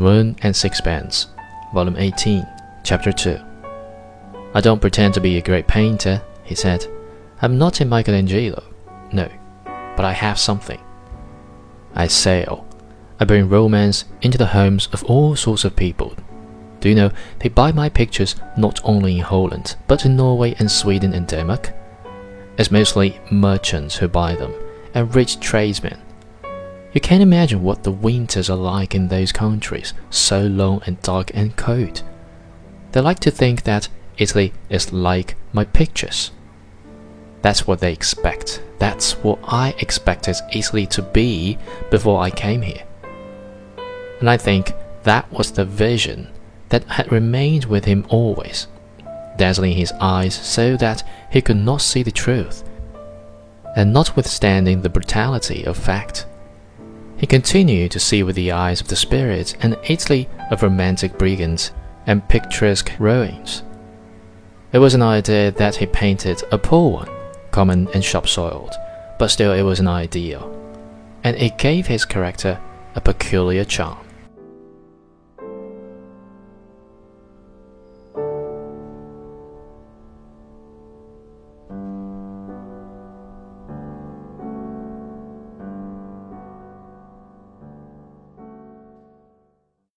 The Moon and Sixpence, Volume 18, Chapter 2. I don't pretend to be a great painter, he said. I'm not a Michelangelo, no, but I have something. I sail. I bring romance into the homes of all sorts of people. Do you know, they buy my pictures not only in Holland, but in Norway and Sweden and Denmark? It's mostly merchants who buy them, and rich tradesmen. You can't imagine what the winters are like in those countries, so long and dark and cold. They like to think that Italy is like my pictures. That's what they expect. That's what I expected Italy to be before I came here. And I think that was the vision that had remained with him always, dazzling his eyes so that he could not see the truth. And notwithstanding the brutality of fact, he continued to see with the eyes of the spirit an Italy of romantic brigands and picturesque ruins. It was an idea that he painted a poor one, common and shop soiled, but still it was an ideal, and it gave his character a peculiar charm.